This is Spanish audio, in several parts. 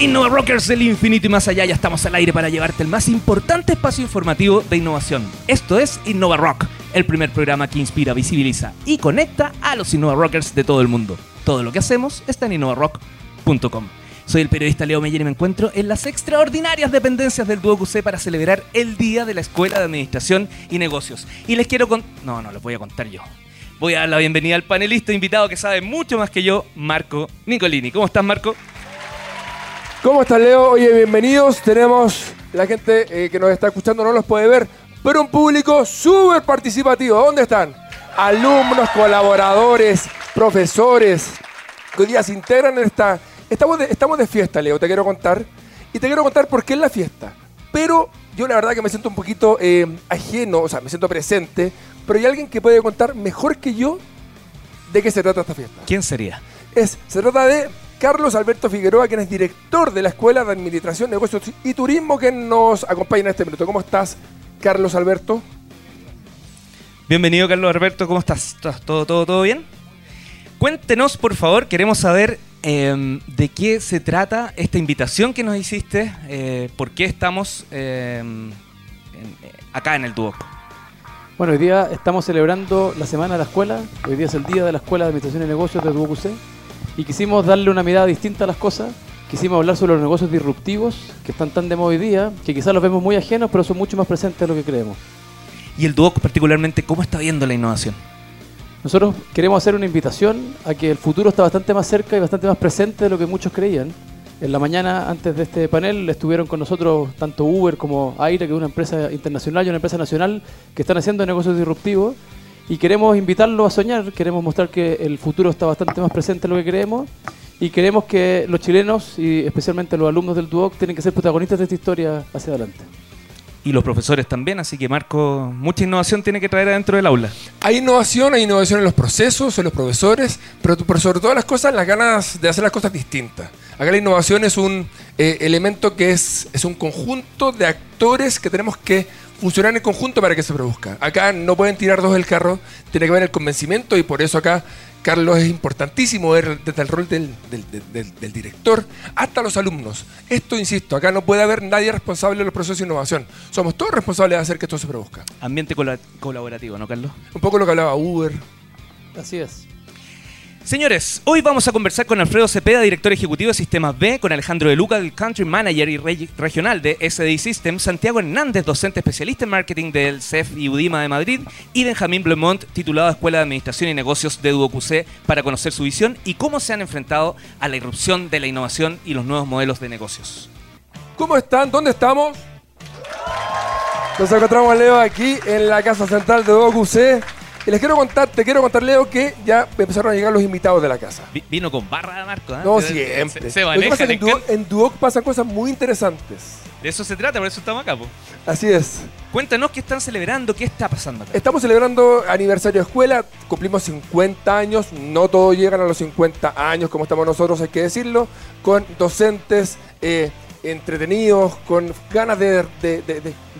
Innova Rockers del infinito y más allá, ya estamos al aire para llevarte el más importante espacio informativo de innovación. Esto es Innova Rock, el primer programa que inspira, visibiliza y conecta a los Innova Rockers de todo el mundo. Todo lo que hacemos está en innovarock.com. Soy el periodista Leo Meyer y me encuentro en las extraordinarias dependencias del Duo QC para celebrar el Día de la Escuela de Administración y Negocios. Y les quiero contar... No, no, les voy a contar yo. Voy a dar la bienvenida al panelista invitado que sabe mucho más que yo, Marco Nicolini. ¿Cómo estás, Marco? ¿Cómo estás, Leo? Oye, bienvenidos. Tenemos la gente eh, que nos está escuchando, no los puede ver, pero un público súper participativo. ¿Dónde están? Alumnos, colaboradores, profesores, que hoy día se integran en esta... Estamos de, estamos de fiesta, Leo, te quiero contar. Y te quiero contar por qué es la fiesta. Pero yo la verdad que me siento un poquito eh, ajeno, o sea, me siento presente, pero hay alguien que puede contar mejor que yo de qué se trata esta fiesta. ¿Quién sería? Es, se trata de Carlos Alberto Figueroa, quien es director de la Escuela de Administración, Negocios y Turismo, que nos acompaña en este minuto. ¿Cómo estás, Carlos Alberto? Bienvenido, Carlos Alberto. ¿Cómo estás? ¿Todo, todo, todo bien? Cuéntenos, por favor, queremos saber eh, de qué se trata esta invitación que nos hiciste, eh, por qué estamos eh, en, acá en el Duoc. Bueno, hoy día estamos celebrando la Semana de la Escuela, hoy día es el Día de la Escuela de Administración y Negocios de Duoc y quisimos darle una mirada distinta a las cosas, quisimos hablar sobre los negocios disruptivos que están tan de moda hoy día, que quizás los vemos muy ajenos, pero son mucho más presentes de lo que creemos. Y el Duoc particularmente, ¿cómo está viendo la innovación? Nosotros queremos hacer una invitación a que el futuro está bastante más cerca y bastante más presente de lo que muchos creían. En la mañana, antes de este panel, estuvieron con nosotros tanto Uber como Aire, que es una empresa internacional y una empresa nacional que están haciendo negocios disruptivos. Y queremos invitarlos a soñar, queremos mostrar que el futuro está bastante más presente de lo que creemos. Y queremos que los chilenos, y especialmente los alumnos del Duoc, tienen que ser protagonistas de esta historia hacia adelante y los profesores también, así que Marco, mucha innovación tiene que traer adentro del aula. Hay innovación, hay innovación en los procesos, en los profesores, pero, sobre todas las cosas, las ganas de hacer las cosas distintas. Acá la innovación es un eh, elemento que es, es un conjunto de actores que tenemos que funcionar en conjunto para que se produzca. Acá no pueden tirar dos del carro, tiene que haber el convencimiento y por eso acá Carlos, es importantísimo ver desde el rol del, director hasta los alumnos. Esto, insisto, acá no puede haber nadie responsable de los procesos de innovación. Somos todos responsables de hacer que esto se produzca. Ambiente colaborativo, ¿no, Carlos? Un poco lo que hablaba Uber. Así es. Señores, hoy vamos a conversar con Alfredo Cepeda, director ejecutivo de Sistemas B, con Alejandro De Luca, el Country Manager y regional de SDI System, Santiago Hernández, docente especialista en marketing del CEF y UDIMA de Madrid, y Benjamín Blemont, titulado Escuela de Administración y Negocios de DuoQC, para conocer su visión y cómo se han enfrentado a la irrupción de la innovación y los nuevos modelos de negocios. ¿Cómo están? ¿Dónde estamos? Nos encontramos, Leo, aquí en la casa central de DuoQC y les quiero contar, te quiero contar, Leo, que ya empezaron a llegar los invitados de la casa. Vino con barra de Marco, ¿eh? No, siempre. Se, en, Duoc, pasan cosas muy interesantes. De eso se trata, por eso estamos acá, po. Así es. Cuéntanos qué están celebrando, qué está pasando acá. Estamos celebrando aniversario de escuela, cumplimos 50 años, no todos llegan a los 50 años como estamos nosotros, hay que decirlo, con docentes eh, entretenidos, con ganas de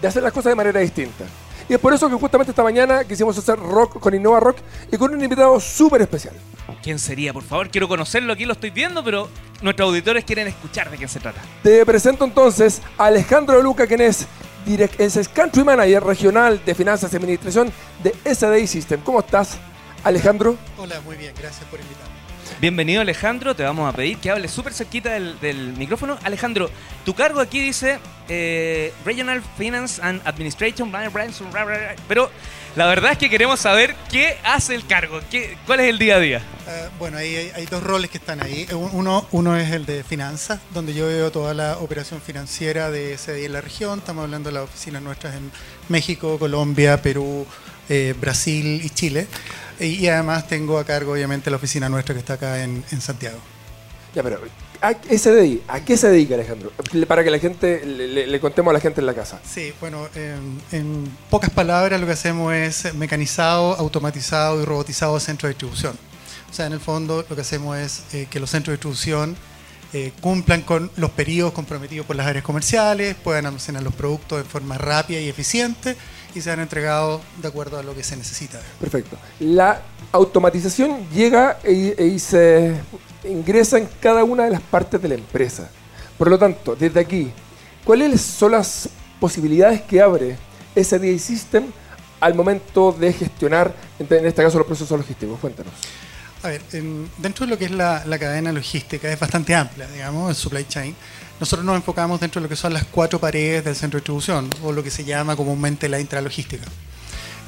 hacer las cosas de manera distinta. Y es por eso que justamente esta mañana quisimos hacer rock con Innova Rock y con un invitado súper especial. ¿Quién sería? Por favor, quiero conocerlo, aquí lo estoy viendo, pero nuestros auditores quieren escuchar de quién se trata. Te presento entonces a Alejandro Luca, quien es, es Country Manager Regional de Finanzas y Administración de SDI System. ¿Cómo estás, Alejandro? Hola, muy bien, gracias por invitarme. Bienvenido Alejandro, te vamos a pedir que hables súper cerquita del, micrófono. Alejandro, tu cargo aquí dice eh, Regional Finance and Administration, pero la verdad es que queremos saber qué hace el cargo, qué, cuál es el día a día. Eh, bueno, hay, dos roles que están ahí. Uno, uno es el de finanzas, donde yo veo toda la operación financiera de día en la región. Estamos hablando de las oficinas nuestras en México, Colombia, Perú, eh, Brasil y Chile. Y, además tengo a cargo, obviamente, la oficina nuestra que está acá en, Santiago. Ya, pero ¿a, SDI, ¿a qué se dedica Alejandro? Para que la gente le, contemos a la gente en la casa. Sí, bueno, en, pocas palabras lo que hacemos es mecanizado, automatizado y robotizado centro de distribución. O sea, en el fondo lo que hacemos es eh, que los centros de distribución eh, cumplan con los periodos comprometidos por las áreas comerciales, puedan almacenar los productos de forma rápida y eficiente y se han entregado de acuerdo a lo que se necesita. Perfecto. La automatización llega e se ingresa en cada una de las partes de la empresa. Por lo tanto, desde aquí, ¿cuáles son las posibilidades que abre SDA System al momento de gestionar, en este caso, los procesos logísticos? Cuéntanos. A ver, dentro de lo que es la, cadena logística, es bastante amplia, digamos, el supply chain. Nosotros nos enfocamos dentro de lo que son las cuatro paredes del centro de distribución, o lo que se llama comúnmente la intralogística.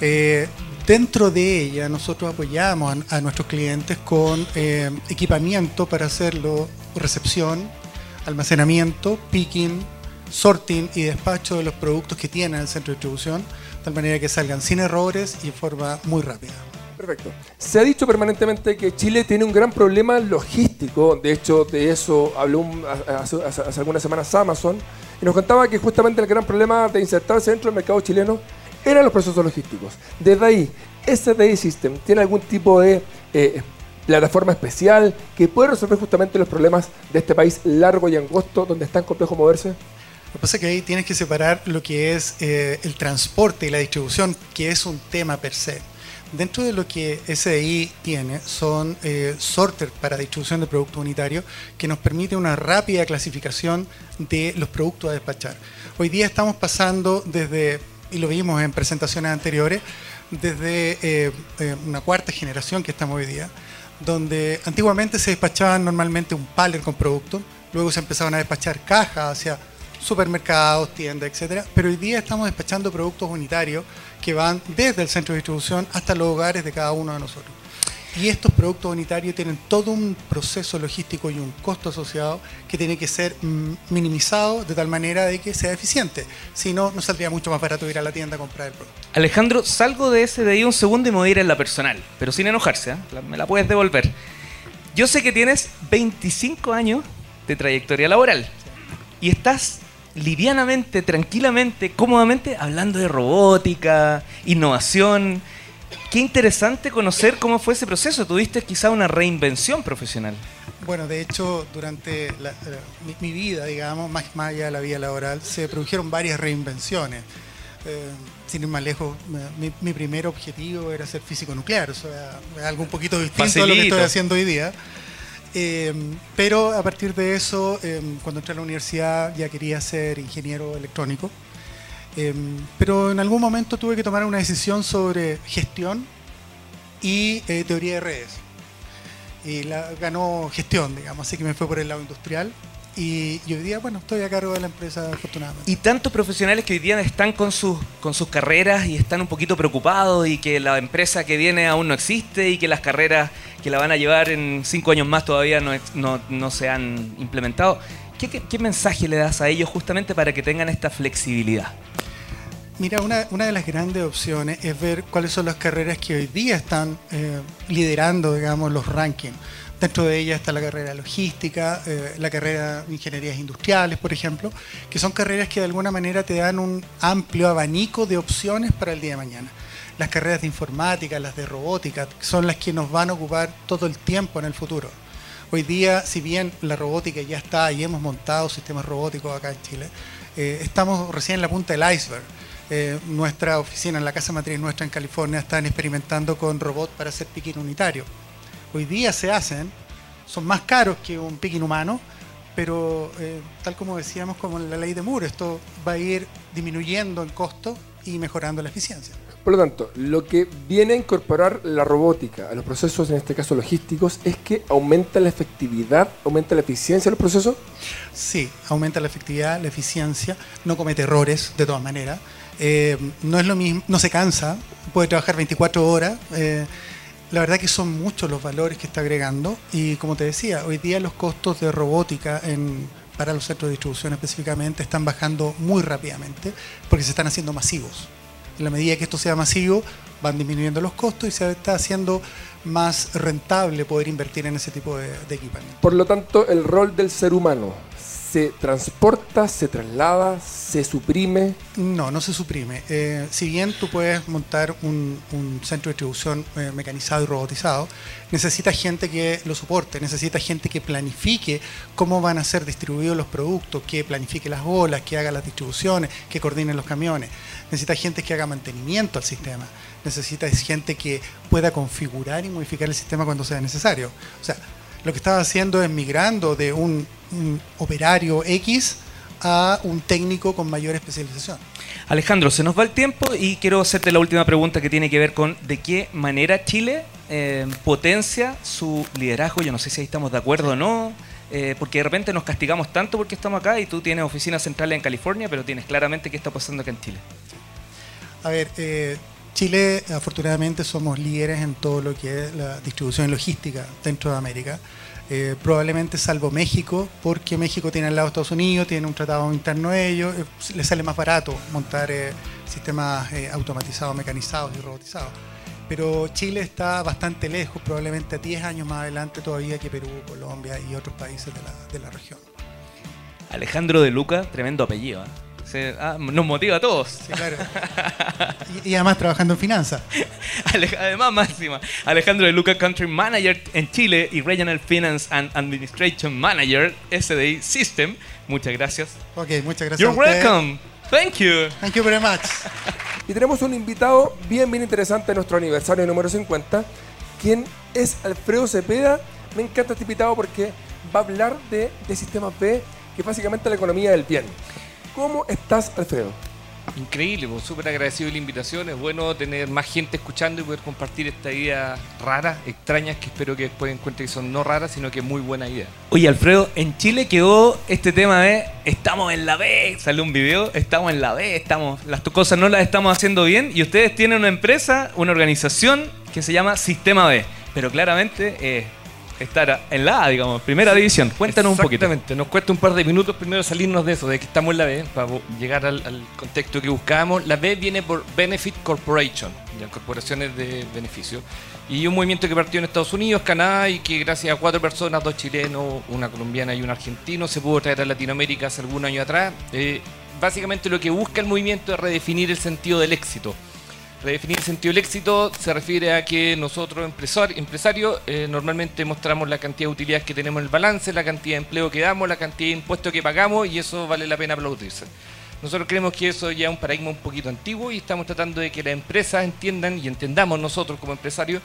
Eh, dentro de ella, nosotros apoyamos a, nuestros clientes con eh, equipamiento para hacerlo recepción, almacenamiento, picking, sorting y despacho de los productos que tiene el centro de distribución, de tal manera que salgan sin errores y en forma muy rápida. Perfecto. Se ha dicho permanentemente que Chile tiene un gran problema logístico. De hecho, de eso habló hace, algunas semanas Amazon. Y nos contaba que justamente el gran problema de insertarse dentro del mercado chileno eran los procesos logísticos. Desde ahí, SDI System tiene algún tipo de eh, plataforma especial que puede resolver justamente los problemas de este país largo y angosto donde es tan complejo moverse. Lo que pasa es que ahí tienes que separar lo que es eh, el transporte y la distribución, que es un tema per se. Dentro de lo que SDI tiene son eh, sorters para distribución de productos unitarios que nos permite una rápida clasificación de los productos a despachar. Hoy día estamos pasando desde, y lo vimos en presentaciones anteriores, desde eh, eh, una cuarta generación que estamos hoy día, donde antiguamente se despachaban normalmente un pallet con productos, luego se empezaban a despachar cajas hacia supermercados, tiendas, etcétera, pero hoy día estamos despachando productos unitarios que van desde el centro de distribución hasta los hogares de cada uno de nosotros. Y estos productos unitarios tienen todo un proceso logístico y un costo asociado que tiene que ser mm, minimizado de tal manera de que sea eficiente. Si no, nos saldría mucho más barato ir a la tienda a comprar el producto. Alejandro, salgo de ese de ahí un segundo y me voy a ir en la personal, pero sin enojarse, ¿eh? me la puedes devolver. Yo sé que tienes 25 años de trayectoria laboral y estás livianamente, tranquilamente, cómodamente, hablando de robótica, innovación. Qué interesante conocer cómo fue ese proceso. Tuviste quizá una reinvención profesional. Bueno, de hecho, durante mi, vida, digamos, más, allá de la vida laboral, se produjeron varias reinvenciones. Eh, sin ir más lejos, mi, primer objetivo era ser físico nuclear, o sea, algo un poquito distinto a lo que estoy haciendo hoy día. Em, pero a partir de eso, em, cuando entré a la universidad ya quería ser ingeniero electrónico. Em, pero en algún momento tuve que tomar una decisión sobre gestión y eh, teoría de redes. Y la, ganó gestión, digamos, así que me fue por el lado industrial. Y, hoy día, bueno, estoy a cargo de la empresa afortunadamente. Y tantos profesionales que hoy día están con sus, con sus carreras y están un poquito preocupados y que la empresa que viene aún no existe y que las carreras que la van a llevar en cinco años más todavía no, no, no se han implementado. ¿Qué, ¿Qué, mensaje le das a ellos justamente para que tengan esta flexibilidad? Mira, una, una, de las grandes opciones es ver cuáles son las carreras que hoy día están eh, liderando, digamos, los rankings. Dentro de ella está la carrera logística, eh, la carrera de ingenierías industriales, por ejemplo, que son carreras que de alguna manera te dan un amplio abanico de opciones para el día de mañana. Las carreras de informática, las de robótica, son las que nos van a ocupar todo el tiempo en el futuro. Hoy día, si bien la robótica ya está y hemos montado sistemas robóticos acá en Chile, eh, estamos recién en la punta del iceberg. Eh, nuestra oficina, en la casa matriz nuestra en California, están experimentando con robots para hacer piquín unitario hoy día se hacen, son más caros que un picking humano, pero eh, tal como decíamos como en la ley de Moore, esto va a ir disminuyendo en costo y mejorando la eficiencia. Por lo tanto, lo que viene a incorporar la robótica a los procesos, en este caso logísticos, es que aumenta la efectividad, aumenta la eficiencia de los procesos. Sí, aumenta la efectividad, la eficiencia, no comete errores de todas maneras. Eh, no es lo mismo, no se cansa, puede trabajar 24 horas. Eh, la verdad que son muchos los valores que está agregando y como te decía, hoy día los costos de robótica para los centros de distribución específicamente están bajando muy rápidamente porque se están haciendo masivos. En la medida que esto sea masivo, van disminuyendo los costos y se está haciendo más rentable poder invertir en ese tipo de, de equipamiento. Por lo tanto, el rol del ser humano se transporta, se traslada, se suprime? No, no se suprime. Eh, si bien tú puedes montar un, centro de distribución eh, mecanizado y robotizado, necesita gente que lo soporte, necesita gente que planifique cómo van a ser distribuidos los productos, que planifique las bolas, que haga las distribuciones, que coordine los camiones. Necesita gente que haga mantenimiento al sistema. Necesita gente que pueda configurar y modificar el sistema cuando sea necesario. O sea, lo que estaba haciendo es migrando de un operario X a un técnico con mayor especialización. Alejandro, se nos va el tiempo y quiero hacerte la última pregunta que tiene que ver con de qué manera Chile eh, potencia su liderazgo. Yo no sé si ahí estamos de acuerdo o no, eh, porque de repente nos castigamos tanto porque estamos acá y tú tienes oficinas centrales en California, pero tienes claramente qué está pasando acá en Chile. A ver, eh, Chile afortunadamente somos líderes en todo lo que es la distribución logística dentro de América. Eh, probablemente salvo México, porque México tiene al lado Estados Unidos, tiene un tratado interno de ellos, eh, le sale más barato montar eh, sistemas eh, automatizados, mecanizados y robotizados. Pero Chile está bastante lejos, probablemente 10 años más adelante todavía que Perú, Colombia y otros países de la, de la región. Alejandro de Luca, tremendo apellido. Se- ah, nos motiva a todos. Sí, claro. y, y además trabajando en finanzas. Además, máxima. Alejandro de Luca, Country Manager en Chile y Regional Finance and Administration Manager, SDI System. Muchas gracias. Ok, muchas gracias. You're a welcome. Thank you. Thank you very much. Y tenemos un invitado bien, bien interesante en nuestro aniversario número 50, quien es Alfredo Cepeda. Me encanta este invitado porque va a hablar de, de sistemas B, que es básicamente la economía del bien. ¿Cómo estás, Alfredo? Increíble, pues, súper agradecido de la invitación. Es bueno tener más gente escuchando y poder compartir esta idea raras, extrañas, que espero que después encuentren que son no raras, sino que muy buena idea. Oye, Alfredo, en Chile quedó este tema de estamos en la B. Salió un video, estamos en la B, estamos, las cosas no las estamos haciendo bien. Y ustedes tienen una empresa, una organización que se llama Sistema B. Pero claramente eh, estar en la A, digamos, primera división. Cuéntanos un poquito. Exactamente, nos cuesta un par de minutos primero salirnos de eso, de que estamos en la B, para llegar al, al contexto que buscábamos. La B viene por Benefit Corporation, ya, corporaciones de beneficio. Y un movimiento que partió en Estados Unidos, Canadá, y que gracias a cuatro personas, dos chilenos, una colombiana y un argentino, se pudo traer a Latinoamérica hace algún año atrás. Eh, básicamente lo que busca el movimiento es redefinir el sentido del éxito. Redefinir el sentido del éxito se refiere a que nosotros, empresar- empresarios, eh, normalmente mostramos la cantidad de utilidades que tenemos en el balance, la cantidad de empleo que damos, la cantidad de impuestos que pagamos y eso vale la pena aplaudirse. Nosotros creemos que eso ya es un paradigma un poquito antiguo y estamos tratando de que las empresas entiendan y entendamos nosotros como empresarios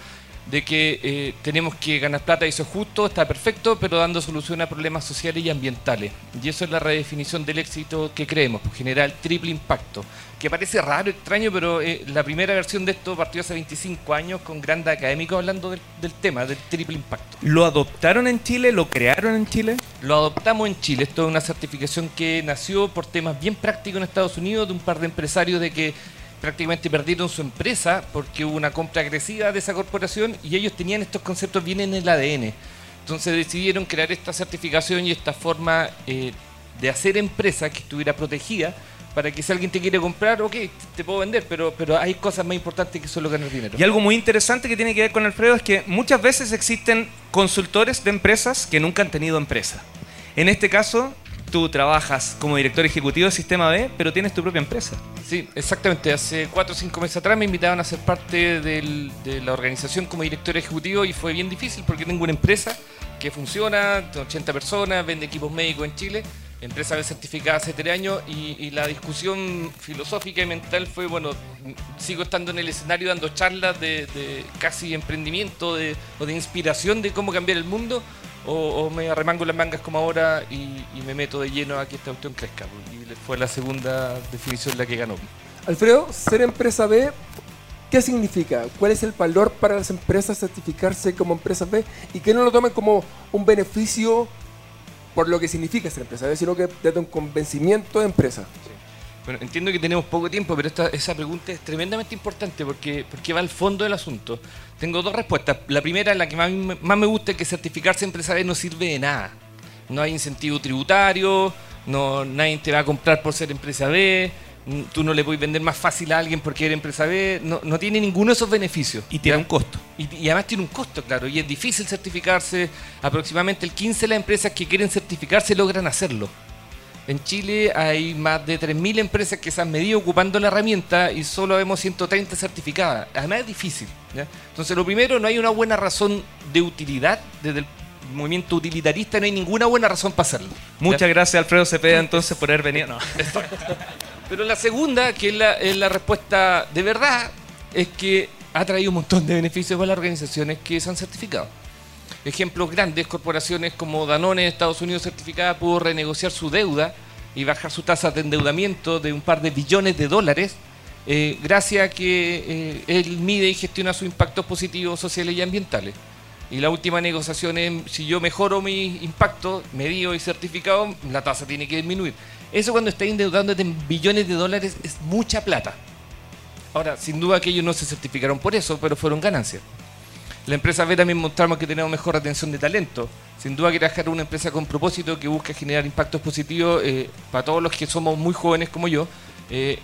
de que eh, tenemos que ganar plata y eso es justo, está perfecto, pero dando solución a problemas sociales y ambientales. Y eso es la redefinición del éxito que creemos, pues, generar triple impacto. Que parece raro, extraño, pero eh, la primera versión de esto partió hace 25 años con grandes académicos hablando del, del tema, del triple impacto. ¿Lo adoptaron en Chile? ¿Lo crearon en Chile? Lo adoptamos en Chile. Esto es una certificación que nació por temas bien prácticos en Estados Unidos de un par de empresarios de que prácticamente perdieron su empresa porque hubo una compra agresiva de esa corporación y ellos tenían estos conceptos bien en el ADN. Entonces decidieron crear esta certificación y esta forma eh, de hacer empresa que estuviera protegida para que si alguien te quiere comprar, ok, te puedo vender, pero, pero hay cosas más importantes que solo ganar dinero. Y algo muy interesante que tiene que ver con Alfredo es que muchas veces existen consultores de empresas que nunca han tenido empresa. En este caso, tú trabajas como director ejecutivo de Sistema B, pero tienes tu propia empresa. Sí, exactamente. Hace cuatro o cinco meses atrás me invitaron a ser parte del- de la organización como director ejecutivo y fue bien difícil porque tengo una empresa que funciona, de 80 personas, vende equipos médicos en Chile, empresa B certificada hace tres años y, la discusión filosófica y mental fue, bueno, sigo estando en el escenario dando charlas de, casi emprendimiento de, o de inspiración de cómo cambiar el mundo o, me arremango las mangas como ahora y, me meto de lleno a que esta cuestión crezca. Y fue la segunda definición la que ganó. Alfredo, ser empresa B, ¿qué significa? ¿Cuál es el valor para las empresas certificarse como empresas B? Y que no lo tomen como un beneficio por lo que significa ser empresa B, sino que desde un convencimiento de empresa. Bueno, entiendo que tenemos poco tiempo, pero esta, esa pregunta es tremendamente importante porque, porque va al fondo del asunto. Tengo dos respuestas. La primera, la que más, me- gusta, es que certificarse empresa B no sirve de nada. No hay incentivo tributario, no, nadie te va a comprar por ser empresa B, tú no le puedes vender más fácil a alguien porque eres empresa B, no, no tiene ninguno de esos beneficios. Y tiene ¿ya? un costo. Y, y además tiene un costo, claro, y es difícil certificarse. Aproximadamente el 15 de las empresas que quieren certificarse logran hacerlo. En Chile hay más de 3.000 empresas que se han medido ocupando la herramienta y solo vemos 130 certificadas. Además es difícil. ¿ya? Entonces lo primero, no hay una buena razón de utilidad. Desde el movimiento utilitarista no hay ninguna buena razón para hacerlo. ¿ya? Muchas gracias, Alfredo Cepeda, entonces, por haber venido. No. Pero la segunda, que es la, es la respuesta de verdad, es que ha traído un montón de beneficios para las organizaciones que se han certificado. ejemplos grandes, corporaciones como Danone Estados Unidos certificada pudo renegociar su deuda y bajar su tasa de endeudamiento de un par de billones de dólares eh, gracias a que eh, él mide y gestiona sus impactos positivos sociales y ambientales. Y la última negociación es, si yo mejoro mi impacto medido y certificado, la tasa tiene que disminuir. Eso cuando está endeudándote en billones de dólares es mucha plata. Ahora, sin duda que ellos no se certificaron por eso, pero fueron ganancias. La empresa B también mostramos que tenemos mejor retención de talento. Sin duda que trabajar una empresa con propósito que busca generar impactos positivos eh, para todos los que somos muy jóvenes como yo. eh,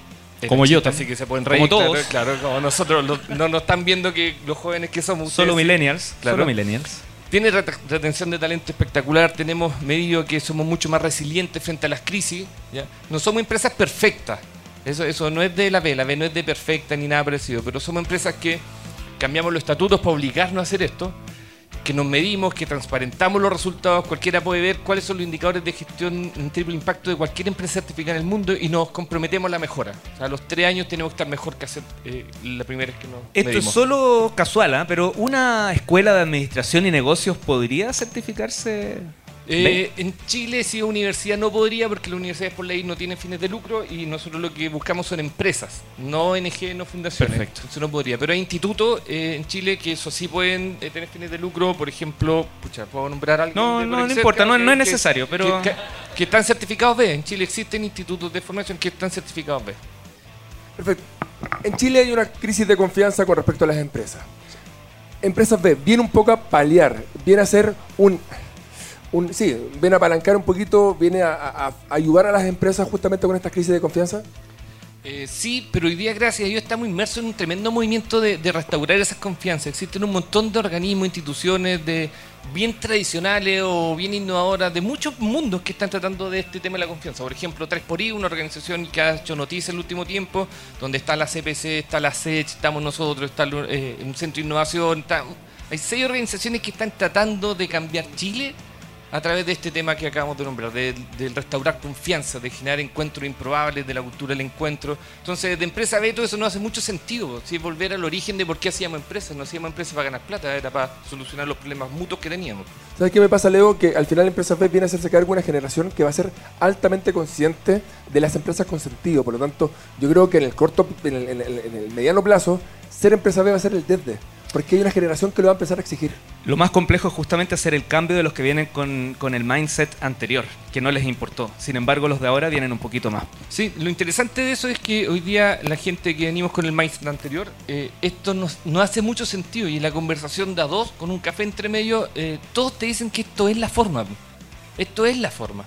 Como yo Así también. que se pueden Como reír. todos. Claro, claro, como nosotros no nos están viendo que los jóvenes que somos. Solo ustedes millennials. Claro. Solo millennials. Tiene ret- retención de talento espectacular, tenemos medido que somos mucho más resilientes frente a las crisis. No somos empresas perfectas, eso, eso no es de la B, la B no es de perfecta ni nada parecido, pero somos empresas que cambiamos los estatutos para obligarnos a hacer esto, que nos medimos, que transparentamos los resultados, cualquiera puede ver cuáles son los indicadores de gestión en triple impacto de cualquier empresa certificada en el mundo y nos comprometemos a la mejora. O sea, a los tres años tenemos que estar mejor que hacer eh, la primera vez que nos Esto medimos. es solo casual, ¿ah? pero una escuela de administración y negocios podría certificarse. Eh, en Chile, si es universidad, no podría, porque las universidades por ley no tienen fines de lucro y nosotros lo que buscamos son empresas, no ONG, no fundaciones. Perfecto. Entonces no podría. Pero hay institutos eh, en Chile que eso sí pueden eh, tener fines de lucro, por ejemplo, pucha, puedo nombrar a alguien. No, no, no importa, no- no es necesario, pero- Que, que- que están certificados B. En Chile existen institutos de formación que están certificados B. Perfecto. En Chile hay una crisis de confianza con respecto a las empresas. Empresas B viene un poco a paliar, viene a ser un, sí, viene a apalancar un poquito, viene a, ayudar a las empresas justamente con esta crisis de confianza. Eh, sí, pero hoy día, gracias a Dios, estamos inmersos en un tremendo movimiento de, restaurar esas confianzas. Existen un montón de organismos, instituciones de bien tradicionales o bien innovadoras de muchos mundos que están tratando de este tema de la confianza. Por ejemplo, 3xI, una organización que ha hecho noticias en el último tiempo, donde está la CPC, está la SECH, estamos nosotros, está eh, un centro de innovación. hay seis organizaciones que están tratando de cambiar Chile a través de este tema que acabamos de nombrar, de, del restaurar confianza, de generar encuentros improbables, de la cultura del encuentro. Entonces, de empresa B todo eso no hace mucho sentido, ¿sí? volver al origen de por qué hacíamos empresas. No hacíamos empresas para ganar plata, era para solucionar los problemas mutuos que teníamos. ¿Sabes qué me pasa, Leo? Que al final Empresas B viene a hacerse cargo de una generación que va a ser altamente consciente de las empresas con sentido. Por lo tanto, yo creo que en el corto, en el, en el- en el mediano plazo, ser Empresa B va a ser el desde. Porque hay una generación que lo va a empezar a exigir. Lo más complejo es justamente hacer el cambio de los que vienen con, con el mindset anterior, que no les importó. Sin embargo, los de ahora vienen un poquito más. Sí, lo interesante de eso es que hoy día la gente que venimos con el mindset anterior, eh, esto nos- no hace mucho sentido y en la conversación de a dos, con un café entre medio, eh, todos te dicen que esto es la forma. Esto es la forma.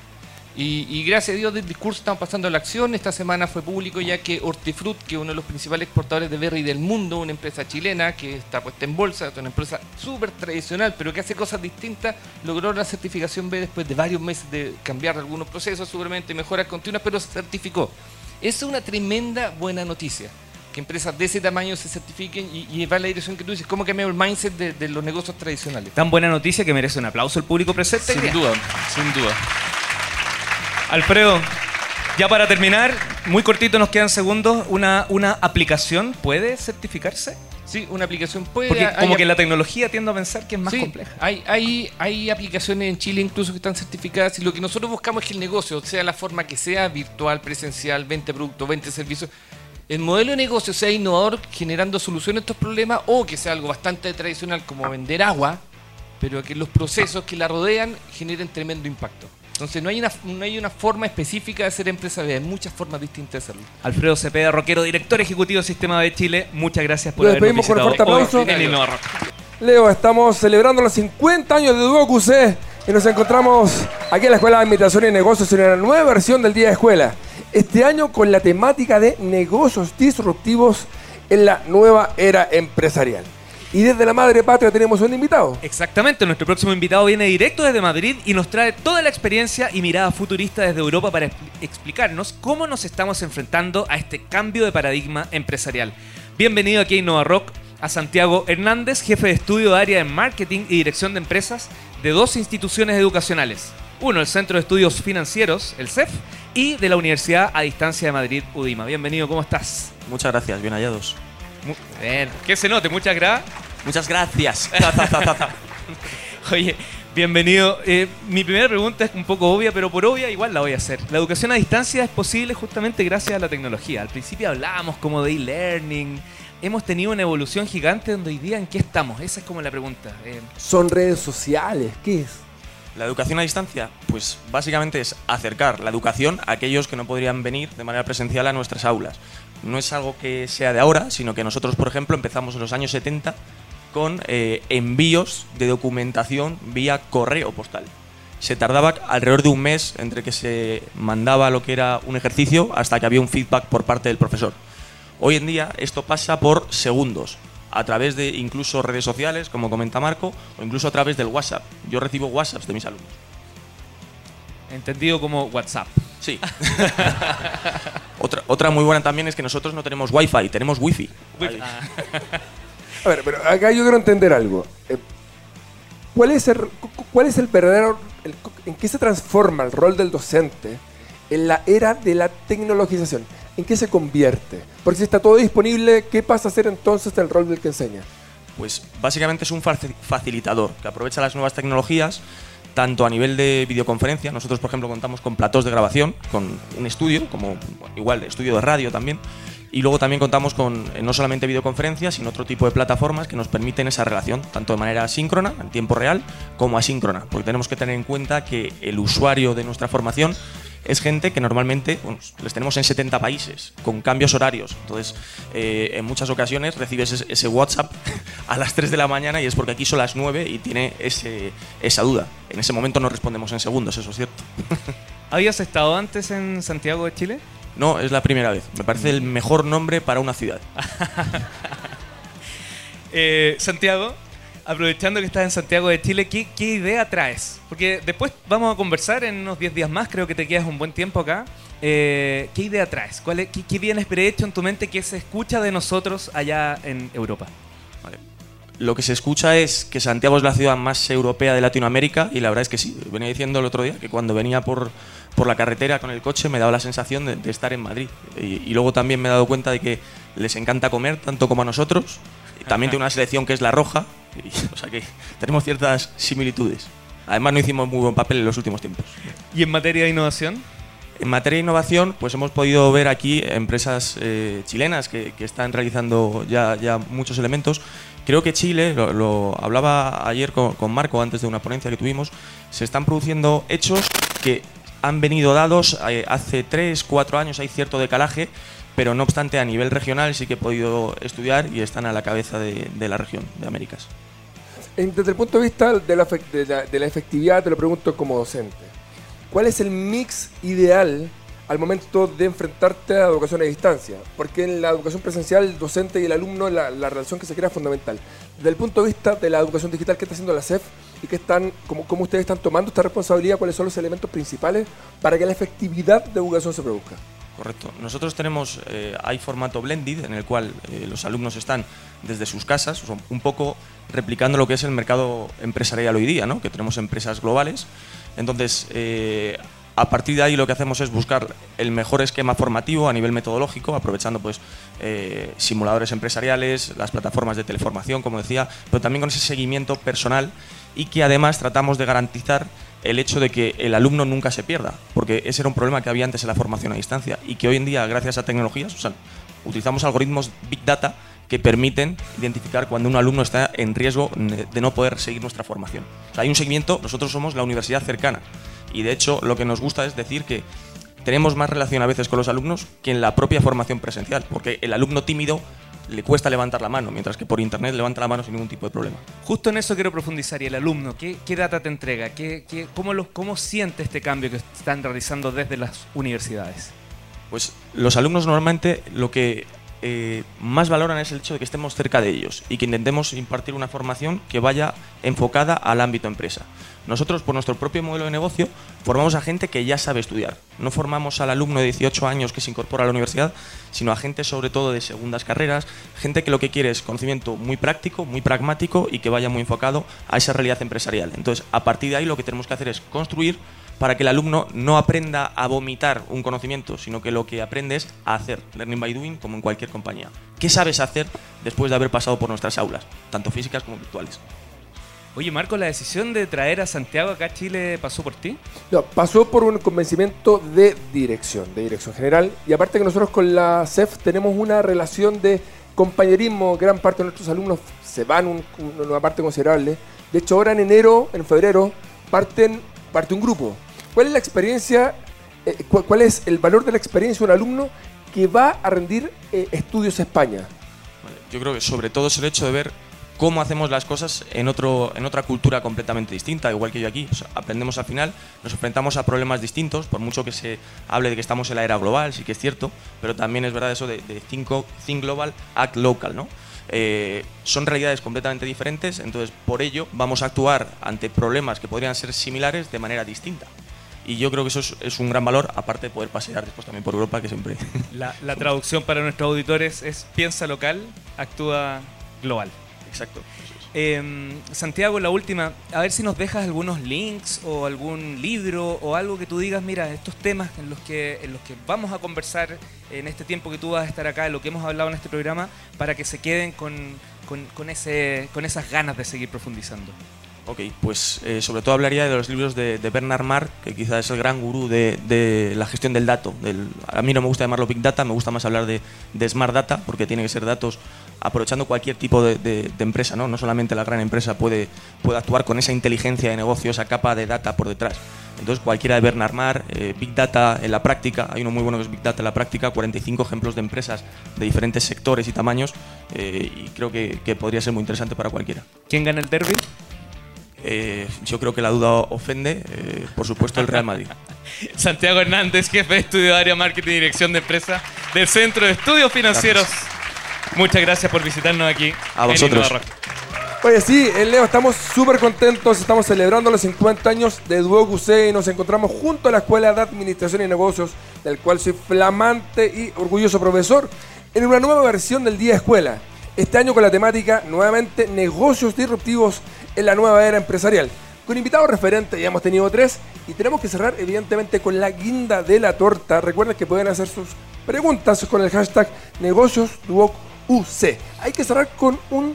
Y, y gracias a Dios del discurso estamos pasando a la acción. Esta semana fue público ya que Hortifruit, que es uno de los principales exportadores de berry del mundo, una empresa chilena que está puesta en bolsa, es una empresa súper tradicional, pero que hace cosas distintas, logró la certificación B después de varios meses de cambiar algunos procesos, seguramente mejoras continuas, pero se certificó. Es una tremenda buena noticia. Que empresas de ese tamaño se certifiquen y, y va en la dirección que tú dices, cómo cambiar el mindset de, de los negocios tradicionales. Tan buena noticia que merece un aplauso el público presente. Sin duda, sin duda. Alfredo, ya para terminar, muy cortito nos quedan segundos, una, una aplicación puede certificarse? Sí, una aplicación puede... Porque hay- como hay- que la tecnología tiendo a pensar que es más Sí, compleja. Hay, hay, hay aplicaciones en Chile incluso que están certificadas y lo que nosotros buscamos es que el negocio, sea la forma que sea, virtual, presencial, vente productos, vente servicios, el modelo de negocio sea innovador generando soluciones a estos problemas o que sea algo bastante tradicional como vender agua, pero que los procesos que la rodean generen tremendo impacto. Entonces no hay una, no hay una forma específica de ser empresa B, hay muchas formas distintas de hacerlo. Alfredo Cepeda, rockero, director ejecutivo del Sistema de Chile, muchas gracias por Lo habernos despedimos con un fuerte aplauso. Leo, estamos celebrando los 50 años de Duo QC y nos encontramos aquí en la Escuela de Administración y Negocios en una nueva versión del Día de Escuela. Este año con la temática de negocios disruptivos en la nueva era empresarial. Y desde la madre patria tenemos un invitado. Exactamente, nuestro próximo invitado viene directo desde Madrid y nos trae toda la experiencia y mirada futurista desde Europa para expli- explicarnos cómo nos estamos enfrentando a este cambio de paradigma empresarial. Bienvenido aquí a Innova Rock a Santiago Hernández, jefe de estudio de área de marketing y dirección de empresas de dos instituciones educacionales. Uno, el Centro de Estudios Financieros, el CEF, y de la Universidad a Distancia de Madrid, UDIMA. Bienvenido, ¿cómo estás? Muchas gracias, bien hallados. Bien, que se note, muchas gracias. Muchas gracias. Oye, bienvenido. Eh, mi primera pregunta es un poco obvia, pero por obvia igual la voy a hacer. La educación a distancia es posible justamente gracias a la tecnología. Al principio hablábamos como de e-learning. Hemos tenido una evolución gigante donde hoy día en qué estamos. Esa es como la pregunta. Eh, Son redes sociales, ¿qué es? La educación a distancia, pues básicamente es acercar la educación a aquellos que no podrían venir de manera presencial a nuestras aulas. No es algo que sea de ahora, sino que nosotros, por ejemplo, empezamos en los años 70 con eh, envíos de documentación vía correo postal. Se tardaba alrededor de un mes entre que se mandaba lo que era un ejercicio hasta que había un feedback por parte del profesor. Hoy en día esto pasa por segundos, a través de incluso redes sociales, como comenta Marco, o incluso a través del WhatsApp. Yo recibo WhatsApps de mis alumnos. Entendido como WhatsApp. Sí. otra, otra muy buena también es que nosotros no tenemos Wi-Fi, tenemos Wi-Fi. A ver, pero acá yo quiero entender algo. Eh, ¿Cuál es el, cu- cuál es el verdadero... el- ¿En qué se transforma el rol del docente en la era de la tecnologización? ¿En qué se convierte? Porque si está todo disponible, ¿qué pasa a ser entonces el rol del que enseña? Pues básicamente es un faci- facilitador que aprovecha las nuevas tecnologías tanto a nivel de videoconferencia, nosotros por ejemplo contamos con platós de grabación, con un estudio, como igual estudio de radio también, y luego también contamos con eh, no solamente videoconferencias, sino otro tipo de plataformas que nos permiten esa relación, tanto de manera síncrona, en tiempo real, como asíncrona, porque tenemos que tener en cuenta que el usuario de nuestra formación es gente que normalmente bueno, les tenemos en 70 países, con cambios horarios. Entonces, eh, en muchas ocasiones recibes ese, ese WhatsApp a las 3 de la mañana y es porque aquí son las 9 y tiene ese, esa duda. En ese momento no respondemos en segundos, eso es cierto. ¿Habías estado antes en Santiago de Chile? No, es la primera vez. Me parece el mejor nombre para una ciudad. Eh, Santiago, aprovechando que estás en Santiago de Chile, ¿qué, qué idea traes? Porque después vamos a conversar en unos 10 días más, creo que te quedas un buen tiempo acá. Eh, ¿Qué idea traes? ¿Cuál es, qué, ¿Qué tienes prehecho en tu mente que se escucha de nosotros allá en Europa? Vale. Lo que se escucha es que Santiago es la ciudad más europea de Latinoamérica y la verdad es que sí. Venía diciendo el otro día que cuando venía por, por la carretera con el coche me daba la sensación de, de estar en Madrid. Y, y luego también me he dado cuenta de que les encanta comer tanto como a nosotros. También tiene una selección que es la roja. O sea que tenemos ciertas similitudes. Además no hicimos muy buen papel en los últimos tiempos. ¿Y en materia de innovación? En materia de innovación, pues hemos podido ver aquí empresas eh, chilenas que, que están realizando ya, ya muchos elementos. Creo que Chile, lo, lo hablaba ayer con, con Marco antes de una ponencia que tuvimos, se están produciendo hechos que han venido dados eh, hace 3, 4 años, hay cierto decalaje, pero no obstante a nivel regional sí que he podido estudiar y están a la cabeza de, de la región de Américas. Desde el punto de vista de la, de la- de la efectividad, te lo pregunto como docente. ¿Cuál es el mix ideal al momento de enfrentarte a la educación a distancia? Porque en la educación presencial, el docente y el alumno, la, la relación que se crea es fundamental. Desde el punto de vista de la educación digital, ¿qué está haciendo la CEF? ¿Y qué están, cómo, cómo ustedes están tomando esta responsabilidad? ¿Cuáles son los elementos principales para que la efectividad de educación se produzca? Correcto. Nosotros tenemos, eh, hay formato blended en el cual eh, los alumnos están desde sus casas, un poco replicando lo que es el mercado empresarial hoy día, ¿no? que tenemos empresas globales. Entonces, eh, a partir de ahí lo que hacemos es buscar el mejor esquema formativo a nivel metodológico, aprovechando pues simuladores empresariales, las plataformas de teleformación, como decía, pero también con ese seguimiento personal y que además tratamos de garantizar el hecho de que el alumno nunca se pierda, porque ese era un problema que había antes en la formación a distancia y que hoy en día, gracias a tecnologías, o utilizamos algoritmos Big Data que permiten identificar cuando un alumno está en riesgo de no poder seguir nuestra formación. O hay un seguimiento, nosotros somos la universidad cercana y de hecho lo que nos gusta es decir que tenemos más relación a veces con los alumnos que en la propia formación presencial, porque el alumno tímido le cuesta levantar la mano, mientras que por internet levanta la mano sin ningún tipo de problema. Justo en eso quiero profundizar. ¿Y el alumno? ¿Qué, qué data te entrega? ¿Qué, qué, cómo, los, ¿Cómo siente este cambio que están realizando desde las universidades? Pues los alumnos normalmente lo que eh, más valoran es el hecho de que estemos cerca de ellos y que intentemos impartir una formación que vaya enfocada al ámbito empresa. Nosotros, por nuestro propio modelo de negocio, formamos a gente que ya sabe estudiar. No formamos al alumno de 18 años que se incorpora a la universidad, sino a gente sobre todo de segundas carreras, gente que lo que quiere es conocimiento muy práctico, muy pragmático y que vaya muy enfocado a esa realidad empresarial. Entonces, a partir de ahí lo que tenemos que hacer es construir para que el alumno no aprenda a vomitar un conocimiento, sino que lo que aprende es a hacer, learning by doing, como en cualquier compañía. ¿Qué sabes hacer después de haber pasado por nuestras aulas, tanto físicas como virtuales? Oye, Marco, ¿la decisión de traer a Santiago acá a Chile pasó por ti? No, pasó por un convencimiento de dirección, de dirección general. Y aparte que nosotros con la CEF tenemos una relación de compañerismo. Gran parte de nuestros alumnos se van un- un- una parte considerable. De hecho, ahora en enero, en febrero, parten, parte un grupo. ¿Cuál es la experiencia, eh, cu- cuál es el valor de la experiencia de un alumno que va a rendir eh, estudios a España? Yo creo que sobre todo es el hecho de ver cómo hacemos las cosas en, otro, en otra cultura completamente distinta, igual que yo aquí. O sea, aprendemos al final, nos enfrentamos a problemas distintos, por mucho que se hable de que estamos en la era global, sí que es cierto, pero también es verdad eso de, de think, think global, act local, ¿no? Eh, son realidades completamente diferentes, entonces por ello vamos a actuar ante problemas que podrían ser similares de manera distinta. Y yo creo que eso es, es un gran valor, aparte de poder pasear después también por Europa, que siempre... La, la traducción para nuestros auditores es piensa local, actúa global. Exacto. Eh, Santiago, la última, a ver si nos dejas algunos links o algún libro o algo que tú digas, mira, estos temas en los que, en los que vamos a conversar en este tiempo que tú vas a estar acá, lo que hemos hablado en este programa, para que se queden con, con, con ese, con esas ganas de seguir profundizando. Ok, pues eh, sobre todo hablaría de los libros de, de Bernard Marr, que quizás es el gran gurú de, de la gestión del dato. Del, a mí no me gusta llamarlo Big Data, me gusta más hablar de, de Smart Data, porque tiene que ser datos aprovechando cualquier tipo de, de- de empresa, ¿no? No solamente la gran empresa puede, puede actuar con esa inteligencia de negocio, esa capa de data por detrás. Entonces cualquiera de Bernard Marr, eh, Big Data en la práctica, hay uno muy bueno que es Big Data en la práctica, 45 ejemplos de empresas de diferentes sectores y tamaños, eh, y creo que, que podría ser muy interesante para cualquiera. ¿Quién gana el derby? Eh, yo creo que la duda ofende, eh, por supuesto, el Real Madrid. Santiago Hernández, jefe de estudio de área marketing y dirección de empresa del Centro de Estudios Financieros. Muchas gracias por visitarnos aquí. A en vosotros. Innova Rock. Oye, sí, el Leo, estamos súper contentos. Estamos celebrando los 50 años de Duo QC y nos encontramos junto a la Escuela de Administración y Negocios, del cual soy flamante y orgulloso profesor, en una nueva versión del Día Escuela. Este año con la temática, nuevamente, negocios disruptivos en la nueva era empresarial. Con invitados referentes, ya hemos tenido tres, y tenemos que cerrar, evidentemente, con la guinda de la torta. Recuerden que pueden hacer sus preguntas con el hashtag negocios Duoc UC. Hay que cerrar con un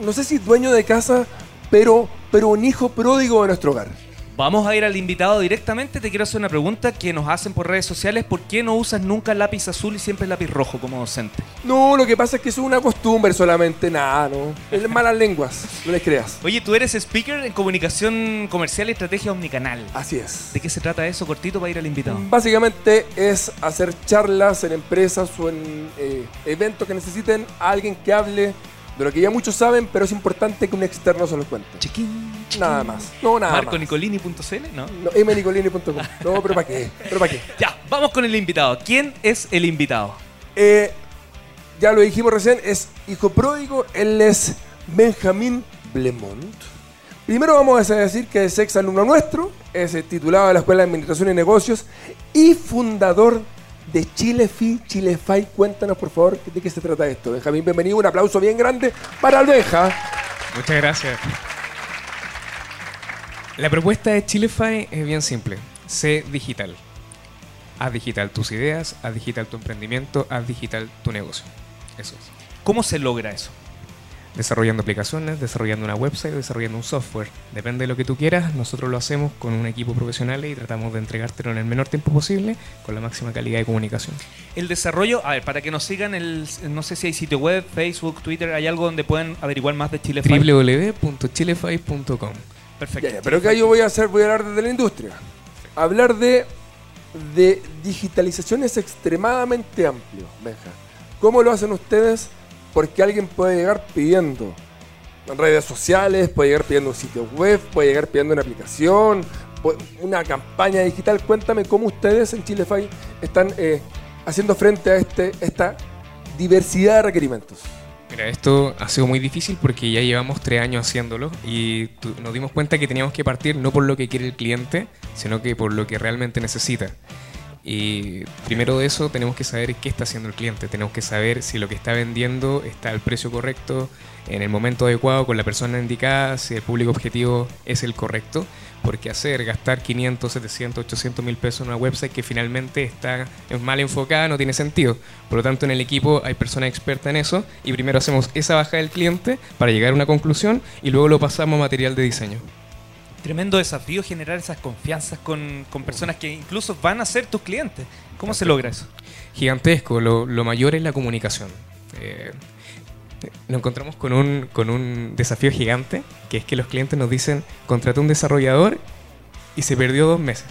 no sé si dueño de casa, pero, pero un hijo pródigo de nuestro hogar. Vamos a ir al invitado directamente. Te quiero hacer una pregunta que nos hacen por redes sociales. ¿Por qué no usas nunca lápiz azul y siempre lápiz rojo como docente? No, lo que pasa es que eso es una costumbre solamente, nada, no. Es malas lenguas, no les creas. Oye, tú eres speaker en comunicación comercial y estrategia omnicanal. Así es. ¿De qué se trata eso, cortito, para ir al invitado? Básicamente es hacer charlas en empresas o en eh, eventos que necesiten a alguien que hable de lo que ya muchos saben, pero es importante que un externo se los cuente. Chiquín, chiquín. Nada más. No, nada más. Marconicolini.cl, ¿no? No, mnicolini.com. No, pero ¿para qué? ¿Pero para qué? Ya, vamos con el invitado. ¿Quién es el invitado? Eh, ya lo dijimos recién, es hijo pródigo, él es Benjamín Blemont. Primero vamos a decir que es ex alumno nuestro, es eh, titulado de la Escuela de Administración y Negocios y fundador de Chilefi, Chilefy. Cuéntanos por favor de qué se trata esto. Benjamín, bienvenido, un aplauso bien grande para el Benja. Muchas gracias. La propuesta de Chilefy es bien simple. Sé digital. Haz digital tus ideas, haz digital tu emprendimiento, haz digital tu negocio. Eso es. ¿Cómo se logra eso? Desarrollando aplicaciones, desarrollando una website, desarrollando un software. Depende de lo que tú quieras, nosotros lo hacemos con un equipo profesional y tratamos de entregártelo en el menor tiempo posible con la máxima calidad de comunicación. El desarrollo, a ver, para que nos sigan, el, no sé si hay sitio web, Facebook, Twitter, ¿hay algo donde pueden averiguar más de Chile www.chilefy.com Perfecto. Ya, ya, pero que yo voy a hacer, voy a hablar desde la industria. Hablar de, de digitalización es extremadamente amplio, Benja. ¿Cómo lo hacen ustedes? Porque alguien puede llegar pidiendo en redes sociales, puede llegar pidiendo un sitio web, puede llegar pidiendo una aplicación, una campaña digital. Cuéntame cómo ustedes en Chilefy están eh, haciendo frente a este, esta diversidad de requerimientos. Mira, esto ha sido muy difícil porque ya llevamos tres años haciéndolo y nos dimos cuenta que teníamos que partir no por lo que quiere el cliente, sino que por lo que realmente necesita. Y primero de eso tenemos que saber qué está haciendo el cliente, tenemos que saber si lo que está vendiendo está al precio correcto, en el momento adecuado, con la persona indicada, si el público objetivo es el correcto, porque hacer, gastar 500, 700, 800 mil pesos en una website que finalmente está mal enfocada no tiene sentido. Por lo tanto, en el equipo hay personas expertas en eso y primero hacemos esa baja del cliente para llegar a una conclusión y luego lo pasamos a material de diseño. Tremendo desafío generar esas confianzas con, con personas que incluso van a ser tus clientes. ¿Cómo se logra eso? Gigantesco, lo, lo mayor es la comunicación. Eh, nos encontramos con un, con un desafío gigante, que es que los clientes nos dicen, contraté un desarrollador y se perdió dos meses.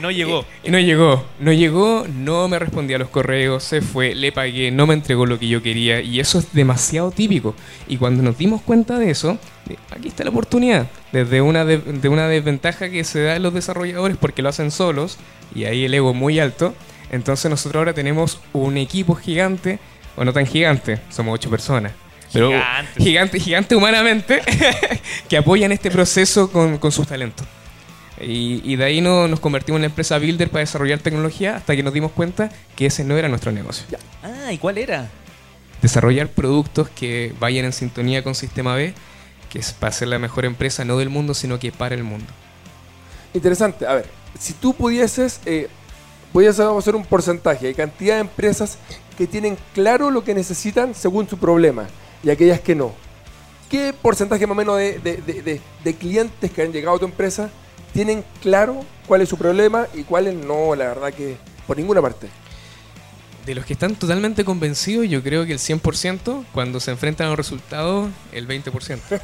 No llegó. Y no llegó, no llegó, no me respondía a los correos, se fue, le pagué, no me entregó lo que yo quería y eso es demasiado típico. Y cuando nos dimos cuenta de eso, eh, aquí está la oportunidad, desde una, de, de una desventaja que se da en los desarrolladores porque lo hacen solos y ahí el ego muy alto, entonces nosotros ahora tenemos un equipo gigante, o no tan gigante, somos ocho personas. Pero Gigante. gigante, gigante humanamente, que apoyan este proceso con, con sus talentos. Y, y de ahí no- nos convertimos en una empresa builder para desarrollar tecnología hasta que nos dimos cuenta que ese no era nuestro negocio. Ah, ¿y cuál era? Desarrollar productos que vayan en sintonía con Sistema B, que es para ser la mejor empresa no del mundo, sino que para el mundo. Interesante. A ver, si tú pudieses, eh, pudieses hacer un porcentaje de cantidad de empresas que tienen claro lo que necesitan según su problema y aquellas que no. ¿Qué porcentaje más o menos de, de- de- de- de clientes que han llegado a tu empresa tienen claro cuál es su problema y cuáles no? La verdad que por ninguna parte. De los que están totalmente convencidos, yo creo que el 100%, cuando se enfrentan a los resultados, el 20%.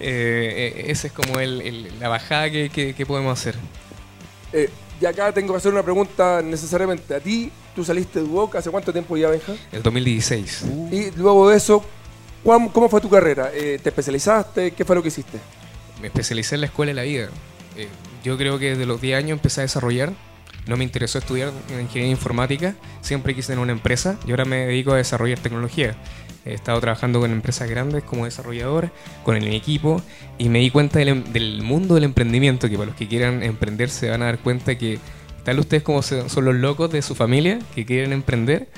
Eh, eh, esa es como el- el- la bajada que, que- que podemos hacer. Eh, y acá tengo que hacer una pregunta necesariamente a ti. Tú saliste de Duoc hace cuánto tiempo ya, Benja? El 2016. Y luego de eso, ¿cuán- ¿cómo fue tu carrera? Eh, ¿Te especializaste? ¿Qué fue lo que hiciste? Me especialicé en la escuela de la vida. Eh, yo creo que desde los 10 años empecé a desarrollar. No me interesó estudiar ingeniería informática. Siempre quise tener una empresa y ahora me dedico a desarrollar tecnología. He estado trabajando con empresas grandes como desarrollador, con el equipo y me di cuenta del, em- del mundo del emprendimiento, que para los que quieran emprender se van a dar cuenta que tal ustedes como son los locos de su familia que quieren emprender,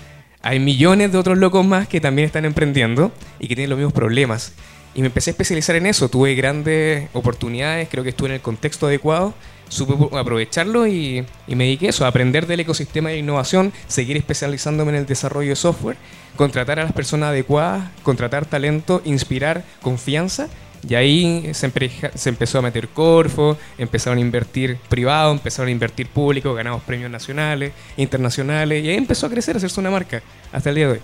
hay millones de otros locos más que también están emprendiendo y que tienen los mismos problemas. Y me empecé a especializar en eso. Tuve grandes oportunidades, creo que estuve en el contexto adecuado, supe aprovecharlo y, me dediqué a eso, a aprender del ecosistema de innovación, seguir especializándome en el desarrollo de software, contratar a las personas adecuadas, contratar talento, inspirar confianza. Y ahí se, empe- se empezó a meter Corfo, empezaron a invertir privado, empezaron a invertir público, ganamos premios nacionales, internacionales, y ahí empezó a crecer, a hacerse una marca hasta el día de hoy.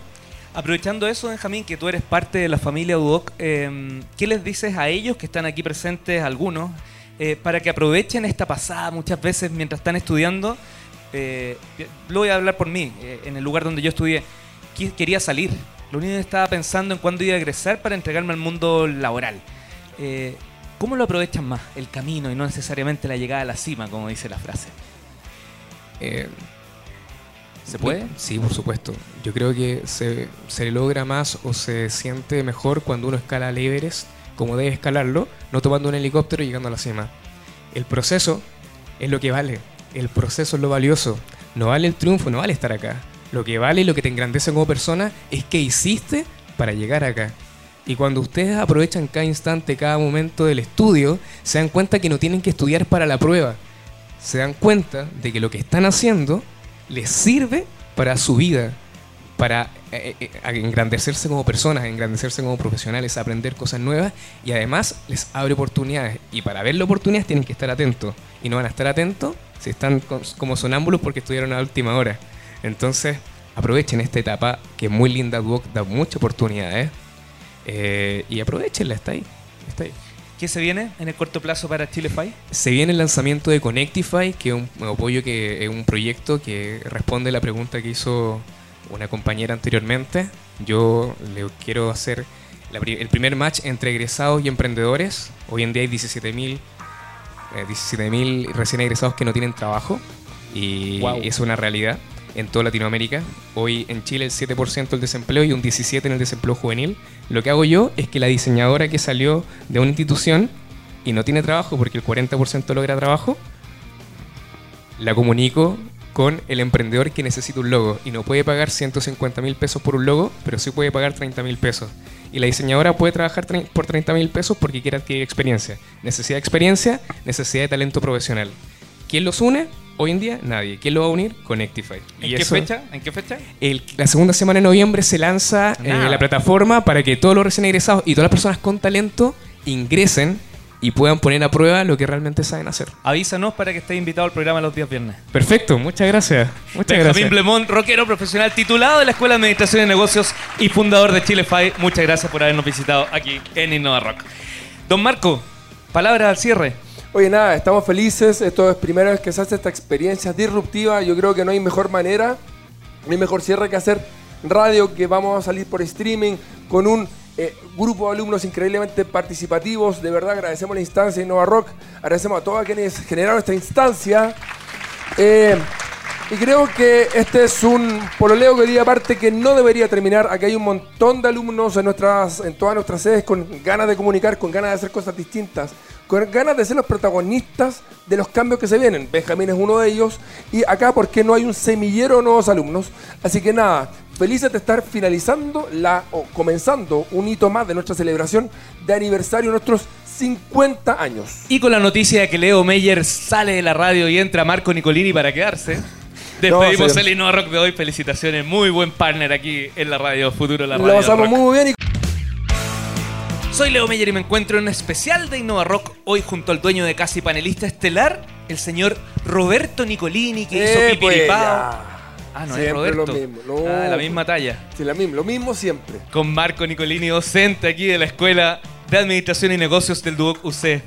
Aprovechando eso, Benjamín, que tú eres parte de la familia UDOC, eh, ¿qué les dices a ellos que están aquí presentes, algunos, eh, para que aprovechen esta pasada muchas veces mientras están estudiando? Eh, lo voy a hablar por mí, eh, en el lugar donde yo estudié, quería salir. Lo único que estaba pensando en cuándo iba a egresar para entregarme al mundo laboral. ¿Cómo lo aprovechan más? El camino y no necesariamente la llegada a la cima, como dice la frase. ¿Se puede? Sí, por supuesto. Yo creo que se, se logra más o se siente mejor cuando uno escala el Everest como debe escalarlo, no tomando un helicóptero y llegando a la cima. El proceso es lo que vale. El proceso es lo valioso. No vale el triunfo, no vale estar acá. Lo que vale y lo que te engrandece como persona es qué hiciste para llegar acá. Y cuando ustedes aprovechan cada instante, cada momento del estudio, se dan cuenta que no tienen que estudiar para la prueba. Se dan cuenta de que lo que están haciendo les sirve para su vida, para eh, eh, engrandecerse como personas, engrandecerse como profesionales, aprender cosas nuevas y además les abre oportunidades. Y para ver las oportunidades tienen que estar atentos. Y no van a estar atentos si están como sonámbulos porque estudiaron a última hora. Entonces, aprovechen esta etapa que es muy linda, Duoc da muchas oportunidades. eh, y aprovechenla, está ahí. Está ahí. ¿Qué se viene en el corto plazo para Chilefy? Se viene el lanzamiento de Connectify, que es un apoyo que es un proyecto que responde a la pregunta que hizo una compañera anteriormente. Yo le quiero hacer la el primer match entre egresados y emprendedores. Hoy en día hay 17.000 eh, 17.000 recién egresados que no tienen trabajo y es una realidad en toda Latinoamérica. Hoy en Chile el 7% del desempleo y un 17% en el desempleo juvenil. Lo que hago yo es que la diseñadora que salió de una institución y no tiene trabajo porque el 40% logra trabajo, la comunico con el emprendedor que necesita un logo y no puede pagar 150 mil pesos por un logo, pero sí puede pagar 30 mil pesos. Y la diseñadora puede trabajar por 30 mil pesos porque quiere adquirir experiencia. Necesidad de experiencia, necesidad de talento profesional. ¿Quién los une? Hoy en día nadie. ¿Quién lo va a unir? Connectify. ¿En Y qué eso- fecha? ¿En qué fecha? el- la segunda semana de noviembre se lanza eh, la plataforma para que todos los recién egresados y todas las personas con talento ingresen y puedan poner a prueba lo que realmente saben hacer. Avísanos para que estés invitado al programa los días viernes. Perfecto, muchas gracias. Muchas Benjamín gracias. Blemont, rockero profesional titulado de la Escuela de Administración y Negocios y fundador de Chilefy. Muchas gracias por habernos visitado aquí en Innova Rock. Don Marco, palabras al cierre. Oye, nada, estamos felices. Esto es primera vez que se hace esta experiencia disruptiva. Yo creo que no hay mejor manera, hay mejor cierre que hacer radio, que vamos a salir por streaming con un eh, grupo de alumnos increíblemente participativos. De verdad, agradecemos la instancia de Innova Rock. Agradecemos a todos quienes generaron esta instancia. Eh, y creo que este es un pololeo que día aparte que no debería terminar. Aquí hay un montón de alumnos en, nuestras, en todas nuestras sedes con ganas de comunicar, con ganas de hacer cosas distintas, con ganas de ser los protagonistas de los cambios que se vienen. Benjamín es uno de ellos. Y acá porque no hay un semillero de nuevos alumnos. Así que nada, felices de estar finalizando la, o comenzando un hito más de nuestra celebración de aniversario de nuestros 50 años. Y con la noticia de que Leo Meyer sale de la radio y entra Marco Nicolini para quedarse. Despedimos el Innova Rock de hoy. Felicitaciones. Muy buen partner aquí en la radio Futuro, la Lo radio. pasamos rock. muy bien y Soy Leo Meyer y me encuentro en un especial de Innova Rock hoy junto al dueño de casa y panelista estelar, el señor Roberto Nicolini, que hizo Eh, pues, Pipiripao. ya. ah, no es Siempre Roberto. lo mismo. No, ah, la pues. misma talla. Sí, la misma, lo mismo siempre. Con Marco Nicolini, docente aquí de la Escuela de Administración y Negocios del Duoc UC.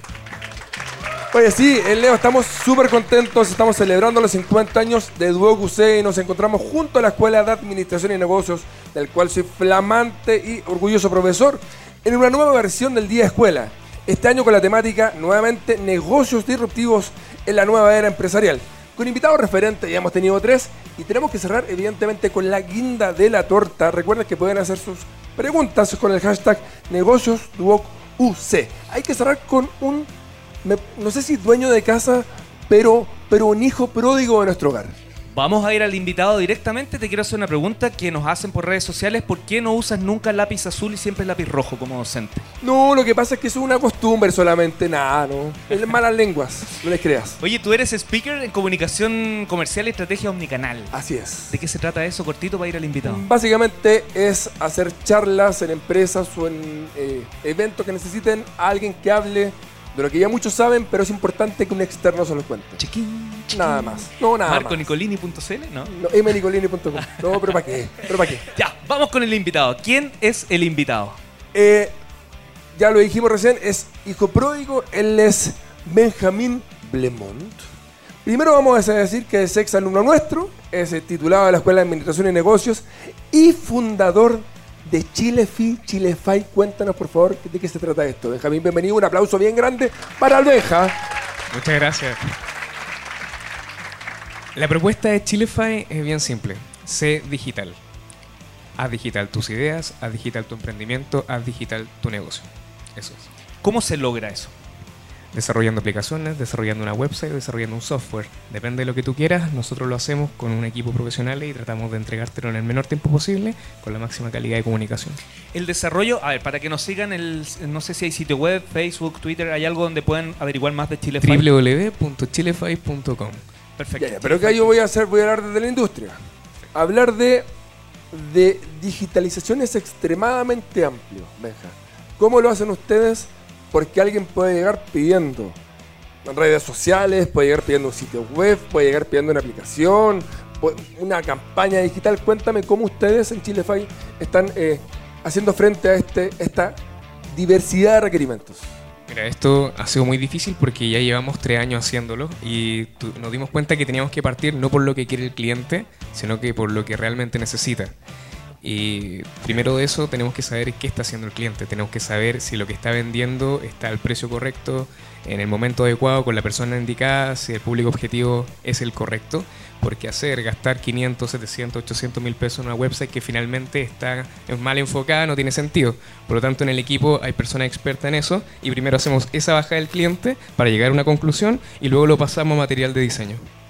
Oye, sí, el Leo, estamos súper contentos. Estamos celebrando los 50 años de Duoc UC y nos encontramos junto a la Escuela de Administración y Negocios, del cual soy flamante y orgulloso profesor, en una nueva versión del Día Escuela. Este año con la temática, nuevamente, negocios disruptivos en la nueva era empresarial. Con invitados referentes, ya hemos tenido tres, y tenemos que cerrar, evidentemente, con la guinda de la torta. Recuerden que pueden hacer sus preguntas con el hashtag negocios UC. Hay que cerrar con un me- no sé si dueño de casa, pero, pero un hijo pródigo de nuestro hogar. Vamos a ir al invitado directamente. Te quiero hacer una pregunta que nos hacen por redes sociales. ¿Por qué no usas nunca lápiz azul y siempre lápiz rojo como docente? No, lo que pasa es que eso es una costumbre solamente, nada, no. Es malas lenguas, no les creas. Oye, tú eres speaker en comunicación comercial y estrategia omnicanal. Así es. ¿De qué se trata eso, cortito, para ir al invitado? Básicamente es hacer charlas en empresas o en eh, eventos que necesiten a alguien que hable de lo que ya muchos saben, pero es importante que un externo se los cuente. Chiquín, chiquín. Nada más. No, nada más. MarcoNicolini.cl, ¿no? No, mnicolini.com. No, pero ¿para qué? ¿Pero para qué? Ya, vamos con el invitado. ¿Quién es el invitado? Eh, ya lo dijimos recién, es hijo pródigo, él es Benjamín Blemont. Primero vamos a decir que es ex alumno nuestro, es eh, titulado de la Escuela de Administración y Negocios y fundador de Chilefi, Chilefy. Cuéntanos por favor de qué se trata esto. Benjamín, bienvenido, un aplauso bien grande para el Benja. Muchas gracias. La propuesta de Chilefy es bien simple. Sé digital. Haz digital tus ideas, haz digital tu emprendimiento, haz digital tu negocio. Eso es. ¿Cómo se logra eso? Desarrollando aplicaciones, desarrollando una website, desarrollando un software. Depende de lo que tú quieras, nosotros lo hacemos con un equipo profesional y tratamos de entregártelo en el menor tiempo posible con la máxima calidad de comunicación. El desarrollo, a ver, para que nos sigan, el, no sé si hay sitio web, Facebook, Twitter, ¿hay algo donde puedan averiguar más de Chile www.chilefy.com Perfecto. Ya, ya, pero que yo voy a hacer, voy a hablar desde la industria. Hablar de, de digitalización es extremadamente amplio, Benja. ¿Cómo lo hacen ustedes? Porque alguien puede llegar pidiendo en redes sociales, puede llegar pidiendo un sitio web, puede llegar pidiendo una aplicación, una campaña digital. Cuéntame cómo ustedes en Chilefy están eh, haciendo frente a este, esta diversidad de requerimientos. Mira, esto ha sido muy difícil porque ya llevamos tres años haciéndolo y nos dimos cuenta que teníamos que partir no por lo que quiere el cliente, sino que por lo que realmente necesita. Y primero de eso tenemos que saber qué está haciendo el cliente, tenemos que saber si lo que está vendiendo está al precio correcto, en el momento adecuado, con la persona indicada, si el público objetivo es el correcto, porque hacer, gastar 500, 700, 800 mil pesos en una website que finalmente está mal enfocada no tiene sentido. Por lo tanto, en el equipo hay personas expertas en eso y primero hacemos esa baja del cliente para llegar a una conclusión y luego lo pasamos a material de diseño.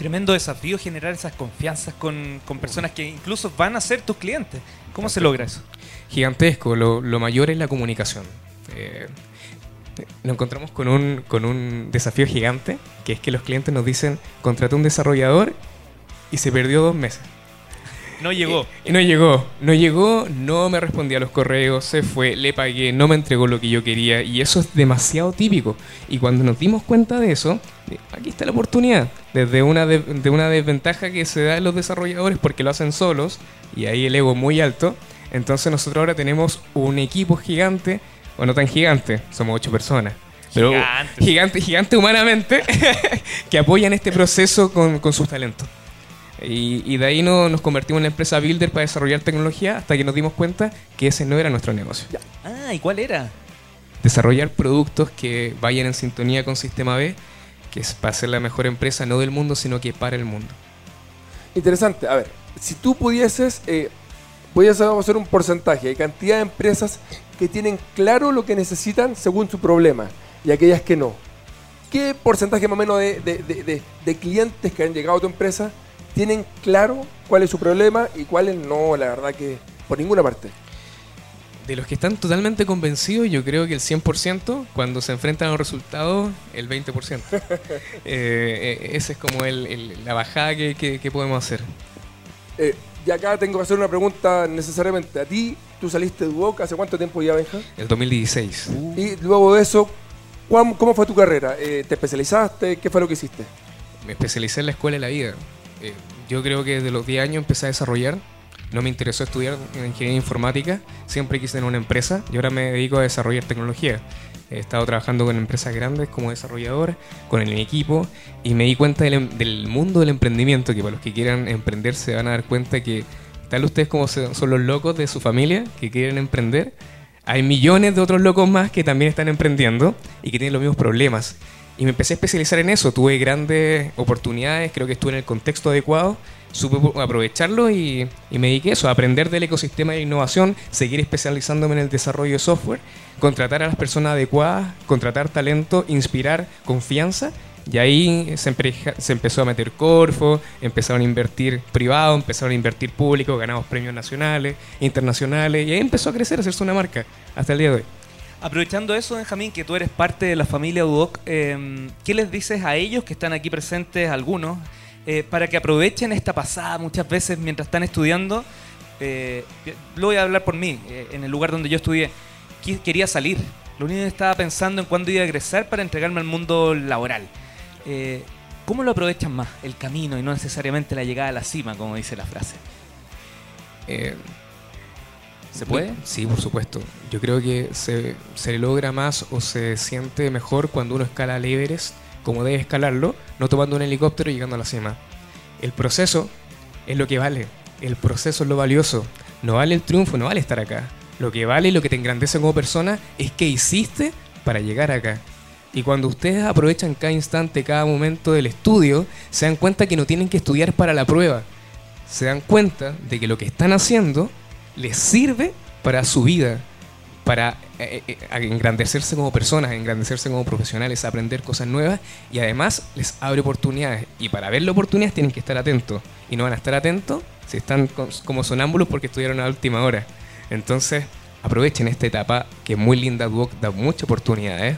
Tremendo desafío generar esas confianzas con, con personas que incluso van a ser tus clientes. ¿Cómo se logra eso? Gigantesco, lo, lo mayor es la comunicación. Eh, nos encontramos con un, con un desafío gigante, que es que los clientes nos dicen, contraté un desarrollador y se perdió dos meses. No llegó. Y no llegó, no llegó, no me respondía a los correos, se fue, le pagué, no me entregó lo que yo quería y eso es demasiado típico. Y cuando nos dimos cuenta de eso, aquí está la oportunidad. Desde una, de, de una desventaja que se da en los desarrolladores porque lo hacen solos y ahí el ego muy alto, entonces nosotros ahora tenemos un equipo gigante, o no tan gigante, somos ocho personas. Pero gigante, gigante humanamente, que apoyan este proceso con, con sus talentos. Y, y de ahí no- nos convertimos en la empresa Builder para desarrollar tecnología hasta que nos dimos cuenta que ese no era nuestro negocio. Ah, ¿y cuál era? Desarrollar productos que vayan en sintonía con Sistema B, que es para ser la mejor empresa no del mundo, sino que para el mundo. Interesante. A ver, si tú pudieses, eh, pudieses hacer un porcentaje de cantidad de empresas que tienen claro lo que necesitan según su problema y aquellas que no. ¿Qué porcentaje más o menos de- de- de- de clientes que han llegado a tu empresa tienen claro cuál es su problema y cuáles no? La verdad que por ninguna parte. De los que están totalmente convencidos, yo creo que el 100%, cuando se enfrentan a los resultados, el 20%. Eh, eh, esa es como el- el- la bajada que, que- que podemos hacer. Eh, y acá tengo que hacer una pregunta necesariamente. A ti, tú saliste de Duoc hace cuánto tiempo ya, Benja? El 2016. Y luego de eso, ¿cuán- ¿cómo fue tu carrera? Eh, ¿Te especializaste? ¿Qué fue lo que hiciste? Me especialicé en la escuela de la vida. Eh, yo creo que desde los 10 años empecé a desarrollar. No me interesó estudiar en ingeniería informática. Siempre quise en una empresa y ahora me dedico a desarrollar tecnología. He estado trabajando con empresas grandes como desarrollador, con el equipo y me di cuenta del, em- del mundo del emprendimiento, que para los que quieran emprender se van a dar cuenta que tal ustedes como son los locos de su familia que quieren emprender, hay millones de otros locos más que también están emprendiendo y que tienen los mismos problemas. Y me empecé a especializar en eso. Tuve grandes oportunidades, creo que estuve en el contexto adecuado, supe aprovecharlo y, me dediqué a eso, a aprender del ecosistema de innovación, seguir especializándome en el desarrollo de software, contratar a las personas adecuadas, contratar talento, inspirar confianza. Y ahí se, empeja- se empezó a meter Corfo, empezaron a invertir privado, empezaron a invertir público, ganamos premios nacionales, internacionales, y ahí empezó a crecer, a hacerse una marca hasta el día de hoy. Aprovechando eso, Benjamín, que tú eres parte de la familia UDOC, eh, ¿qué les dices a ellos que están aquí presentes, algunos, eh, para que aprovechen esta pasada muchas veces mientras están estudiando? Eh, lo voy a hablar por mí, eh, en el lugar donde yo estudié, quería salir. Lo único que estaba pensando en cuándo iba a egresar para entregarme al mundo laboral. Eh, ¿Cómo lo aprovechan más? El camino y no necesariamente la llegada a la cima, como dice la frase. ¿Se puede? Sí, por supuesto. Yo creo que se, se logra más o se siente mejor cuando uno escala el Everest como debe escalarlo, no tomando un helicóptero y llegando a la cima. El proceso es lo que vale. El proceso es lo valioso. No vale el triunfo, no vale estar acá. Lo que vale y lo que te engrandece como persona es qué hiciste para llegar acá. Y cuando ustedes aprovechan cada instante, cada momento del estudio, se dan cuenta que no tienen que estudiar para la prueba. Se dan cuenta de que lo que están haciendo les sirve para su vida, para eh, eh, engrandecerse como personas, engrandecerse como profesionales, aprender cosas nuevas y además les abre oportunidades. Y para ver las oportunidades tienen que estar atentos. Y no van a estar atentos si están como sonámbulos porque estudiaron a última hora. Entonces, aprovechen esta etapa que es muy linda, Duoc da muchas oportunidades.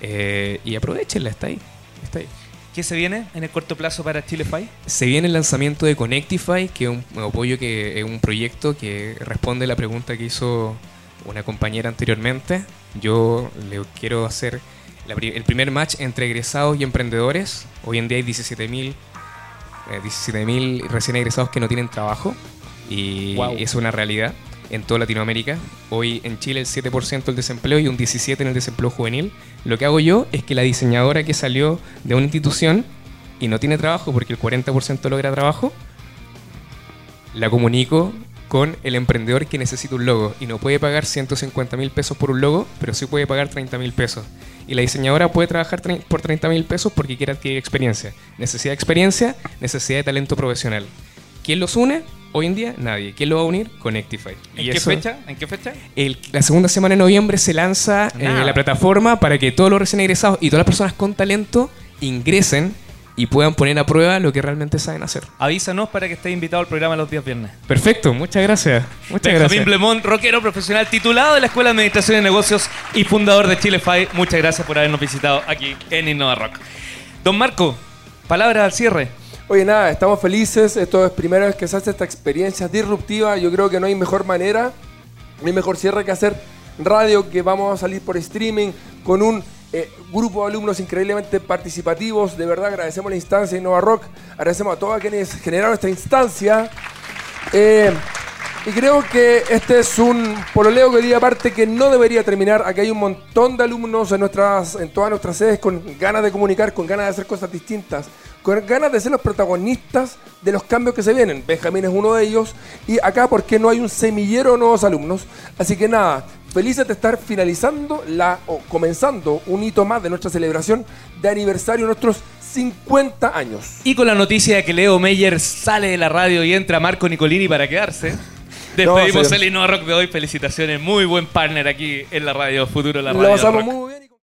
eh, y aprovechenla, está ahí. Está ahí. ¿Qué se viene en el corto plazo para ChileFi? Se viene el lanzamiento de Connectify, que es un apoyo que es un proyecto que responde a la pregunta que hizo una compañera anteriormente. Yo le quiero hacer la el primer match entre egresados y emprendedores. Hoy en día hay 17.000 eh, 17.000 recién egresados que no tienen trabajo y Guau. es una realidad en toda Latinoamérica. Hoy en Chile el 7% del desempleo y un 17% en el desempleo juvenil. Lo que hago yo es que la diseñadora que salió de una institución y no tiene trabajo porque el 40% logra trabajo, la comunico con el emprendedor que necesita un logo y no puede pagar 150 mil pesos por un logo, pero sí puede pagar 30 mil pesos. Y la diseñadora puede trabajar por 30 mil pesos porque quiere adquirir experiencia. Necesidad de experiencia, necesidad de talento profesional. ¿Quién los une? Hoy en día nadie. ¿Quién lo va a unir? Connectify. ¿En Y qué eso- fecha? ¿En qué fecha? el- la segunda semana de noviembre se lanza eh, la plataforma para que todos los recién egresados y todas las personas con talento ingresen y puedan poner a prueba lo que realmente saben hacer. Avísanos para que estés invitado al programa los días viernes. Perfecto, muchas gracias. Muchas Benjamín gracias. Blemont, rockero profesional titulado de la Escuela de Administración y Negocios y fundador de Chilefy. Muchas gracias por habernos visitado aquí en Innova Rock. Don Marco, palabras al cierre. Oye, nada, estamos felices. Esto es primera vez que se hace esta experiencia disruptiva. Yo creo que no hay mejor manera, no hay mejor cierre que hacer radio, que vamos a salir por streaming con un eh, grupo de alumnos increíblemente participativos. De verdad, agradecemos la instancia de Innova Rock. Agradecemos a todos quienes generaron esta instancia. Eh, y creo que este es un pololeo que día aparte que no debería terminar. Aquí hay un montón de alumnos en, nuestras, en todas nuestras sedes con ganas de comunicar, con ganas de hacer cosas distintas, con ganas de ser los protagonistas de los cambios que se vienen. Benjamín es uno de ellos. Y acá, porque no hay un semillero de nuevos alumnos? Así que nada, felices de estar finalizando la, o comenzando un hito más de nuestra celebración de aniversario de nuestros 50 años. Y con la noticia de que Leo Meyer sale de la radio y entra Marco Nicolini para quedarse. Despedimos sí. el Innova Rock de hoy. Felicitaciones. Muy buen partner aquí en la radio Futuro de la Lo Radio. pasamos Rock. muy bien.